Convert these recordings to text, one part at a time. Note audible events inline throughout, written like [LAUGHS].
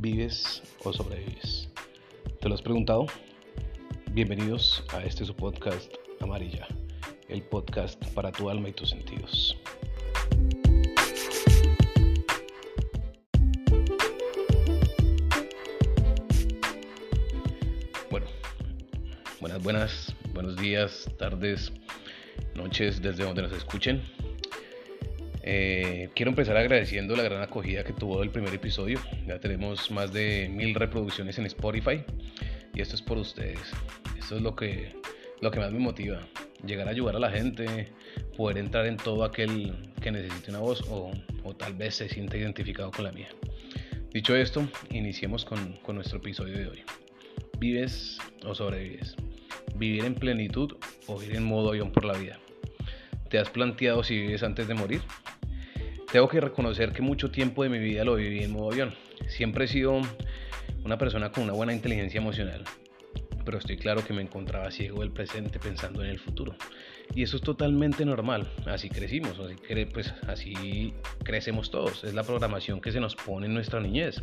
¿Vives o sobrevives? ¿Te lo has preguntado? Bienvenidos a este su podcast Amarilla, el podcast para tu alma y tus sentidos. Bueno, buenas, buenas, buenos días, tardes, noches, desde donde nos escuchen. Eh, quiero empezar agradeciendo la gran acogida que tuvo el primer episodio. Ya tenemos más de mil reproducciones en Spotify y esto es por ustedes. Esto es lo que, lo que más me motiva. Llegar a ayudar a la gente, poder entrar en todo aquel que necesite una voz o, o tal vez se sienta identificado con la mía. Dicho esto, iniciemos con, con nuestro episodio de hoy. ¿Vives o sobrevives? ¿Vivir en plenitud o ir en modo avión por la vida? ¿Te has planteado si vives antes de morir? Tengo que reconocer que mucho tiempo de mi vida lo viví en modo avión. Siempre he sido una persona con una buena inteligencia emocional, pero estoy claro que me encontraba ciego del presente pensando en el futuro. Y eso es totalmente normal, así crecimos, así, pues, así crecemos todos, es la programación que se nos pone en nuestra niñez.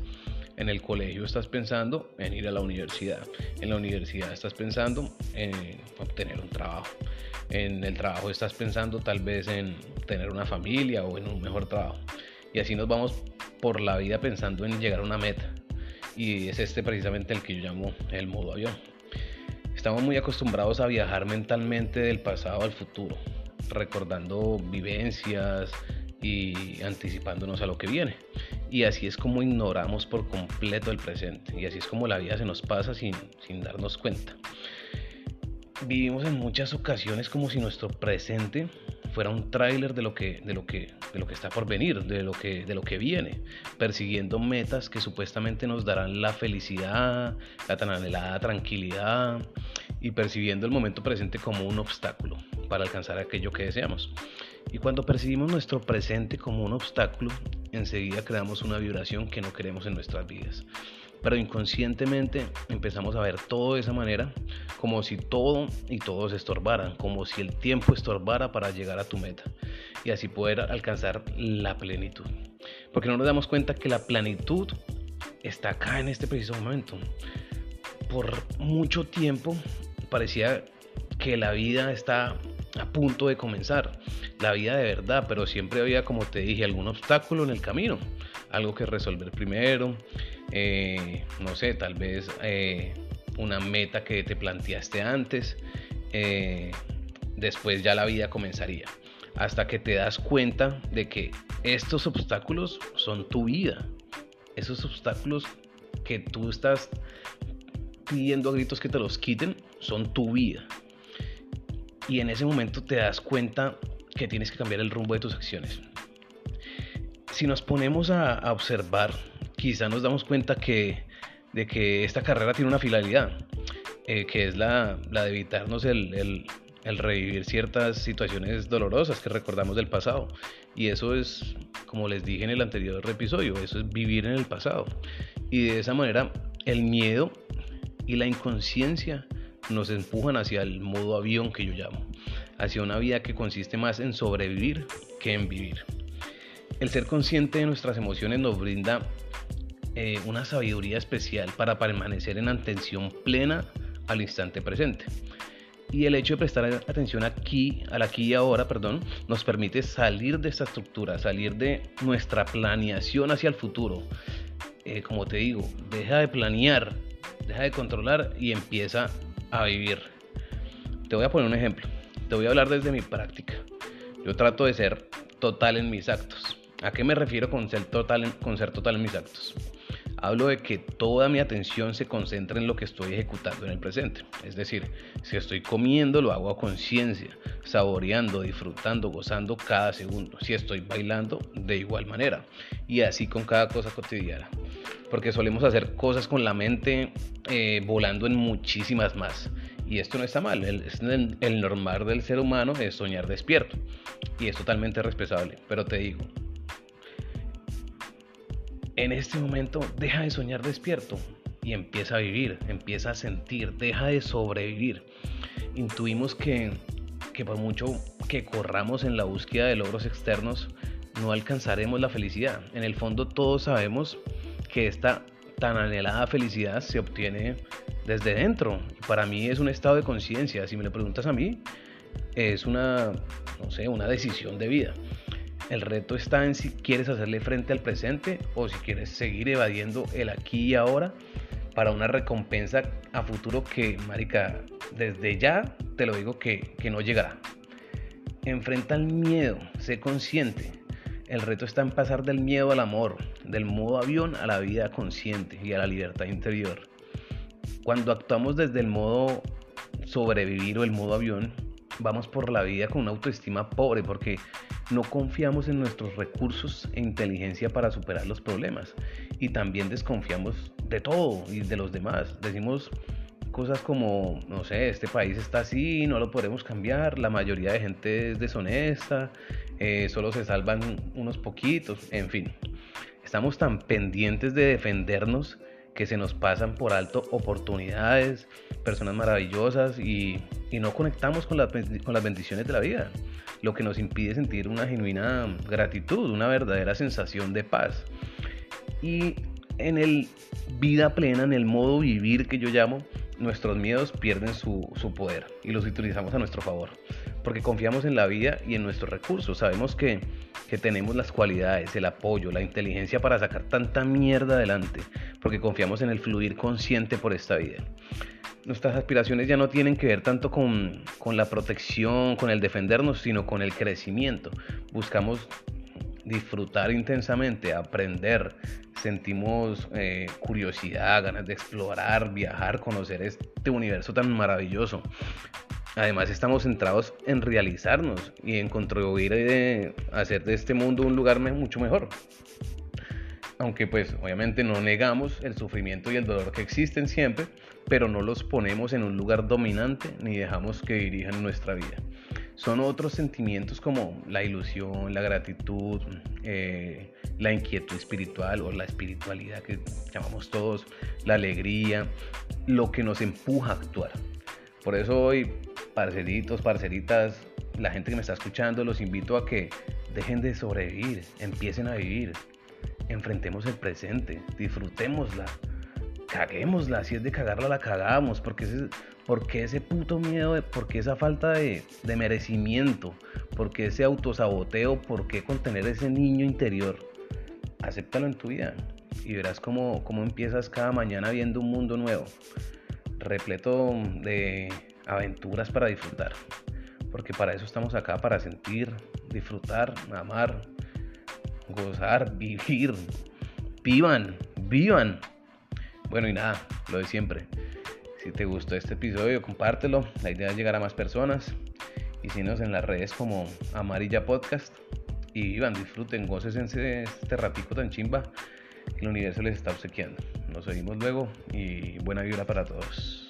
En el colegio estás pensando en ir a la universidad, en la universidad estás pensando en obtener un trabajo, en el trabajo estás pensando tal vez en tener una familia o en un mejor trabajo. Y así nos vamos por la vida pensando en llegar a una meta. Y es este precisamente el que yo llamo el modo avión. Estamos muy acostumbrados a viajar mentalmente del pasado al futuro, recordando vivencias y anticipándonos a lo que viene. Y así es como ignoramos por completo el presente. Y así es como la vida se nos pasa sin, sin darnos cuenta. Vivimos en muchas ocasiones como si nuestro presente fuera un tráiler de lo que de de lo que está por venir, de lo que de lo que viene, persiguiendo metas que supuestamente nos darán la felicidad, la tan anhelada tranquilidad y percibiendo el momento presente como un obstáculo para alcanzar aquello que deseamos. Y cuando percibimos nuestro presente como un obstáculo, enseguida creamos una vibración que no queremos en nuestras vidas. Pero inconscientemente empezamos a ver todo de esa manera, como si todo y todos estorbaran, como si el tiempo estorbara para llegar a tu meta y así poder alcanzar la plenitud. Porque no nos damos cuenta que la plenitud está acá en este preciso momento. Por mucho tiempo parecía que la vida está a punto de comenzar, la vida de verdad, pero siempre había, como te dije, algún obstáculo en el camino, algo que resolver primero, eh, no sé, tal vez eh, una meta que te planteaste antes, eh, después ya la vida comenzaría, hasta que te das cuenta de que estos obstáculos son tu vida, esos obstáculos que tú estás pidiendo a gritos que te los quiten son tu vida. Y en ese momento te das cuenta que tienes que cambiar el rumbo de tus acciones. Si nos ponemos a, observar, quizá nos damos cuenta que, de que esta carrera tiene una finalidad, eh, que es la, de evitarnos el, el revivir ciertas situaciones dolorosas que recordamos del pasado. Y eso es, como les dije en el anterior episodio, eso es vivir en el pasado. Y de esa manera el miedo y la inconsciencia nos empujan hacia el modo avión que yo llamo, hacia una vida que consiste más en sobrevivir que en vivir. El ser consciente de nuestras emociones nos brinda eh, una sabiduría especial para permanecer en atención plena al instante presente. Y el hecho de prestar atención aquí, al aquí y ahora, perdón, nos permite salir de esta estructura, salir de nuestra planeación hacia el futuro. Eh, como te digo, deja de planear, deja de controlar y empieza a vivir. Te voy a poner un ejemplo. Te voy a hablar desde mi práctica. Yo trato de ser total en mis actos. ¿A qué me refiero con ser total en, con ser total en mis actos? Hablo de que toda mi atención se concentra en lo que estoy ejecutando en el presente. Es decir, si estoy comiendo, lo hago a conciencia, saboreando, disfrutando, gozando cada segundo. Si estoy bailando, de igual manera. Y así con cada cosa cotidiana porque solemos hacer cosas con la mente eh, volando en muchísimas más. Y esto no está mal, el, normal del ser humano es soñar despierto. Y es totalmente respetable. Pero te digo, en este momento deja de soñar despierto y empieza a vivir, empieza a sentir, deja de sobrevivir. Intuimos que, que por mucho que corramos en la búsqueda de logros externos, no alcanzaremos la felicidad. En el fondo todos sabemos que esta tan anhelada felicidad se obtiene desde dentro. Para mí es un estado de conciencia. Si me lo preguntas a mí, es una, no sé, una decisión de vida. El reto está en si quieres hacerle frente al presente o si quieres seguir evadiendo el aquí y ahora para una recompensa a futuro que, marica, desde ya te lo digo que, que no llegará. Enfrenta el miedo, sé consciente. El reto está en pasar del miedo al amor, del modo avión a la vida consciente y a la libertad interior. Cuando actuamos desde el modo sobrevivir o el modo avión, vamos por la vida con una autoestima pobre porque no confiamos en nuestros recursos e inteligencia para superar los problemas y también desconfiamos de todo y de los demás. Decimos cosas como, no sé, este país está así, no lo podemos cambiar, la mayoría de gente es deshonesta, eh, solo se salvan unos poquitos, en fin. Estamos tan pendientes de defendernos que se nos pasan por alto oportunidades, personas maravillosas y, no conectamos con, las bendiciones de la vida, lo que nos impide sentir una genuina gratitud, una verdadera sensación de paz. Y en el vida plena, en el modo vivir que yo llamo, nuestros miedos pierden su, poder y los utilizamos a nuestro favor. Porque confiamos en la vida y en nuestros recursos. Sabemos que que tenemos las cualidades, el apoyo, la inteligencia para sacar tanta mierda adelante, porque confiamos en el fluir consciente por esta vida. Nuestras aspiraciones ya no tienen que ver tanto con, con la protección, con el defendernos, sino con el crecimiento. Buscamos disfrutar intensamente, aprender, sentimos eh, curiosidad, ganas de explorar, viajar, conocer este universo tan maravilloso. Además estamos centrados en realizarnos y en contribuir a hacer de este mundo un lugar mucho mejor. Aunque pues obviamente no negamos el sufrimiento y el dolor que existen siempre, pero no los ponemos en un lugar dominante ni dejamos que dirijan nuestra vida. Son otros sentimientos como la ilusión, la gratitud, eh, la inquietud espiritual o la espiritualidad que llamamos todos, la alegría, lo que nos empuja a actuar. Por eso hoy parceritos, parceritas, la gente que me está escuchando, los invito a que dejen de sobrevivir, empiecen a vivir, enfrentemos el presente, disfrutémosla, caguémosla, si es de cagarla la cagamos, porque ese, porque ese puto miedo, porque esa falta de, de merecimiento, porque ese autosaboteo, por qué contener ese niño interior, acéptalo en tu vida y verás cómo, cómo empiezas cada mañana viendo un mundo nuevo, repleto de aventuras para disfrutar. Porque para eso estamos acá, para sentir, disfrutar, amar, gozar, [LAUGHS] vivir. Vivan, vivan. Bueno y nada, lo de siempre. Si te gustó este episodio, compártelo. La idea es llegar a más personas. Y síguenos en las redes como Amarilla Podcast. Y vivan, disfruten, goces en este ratico tan chimba el universo les está obsequiando. Nos vemos luego y buena vibra para todos.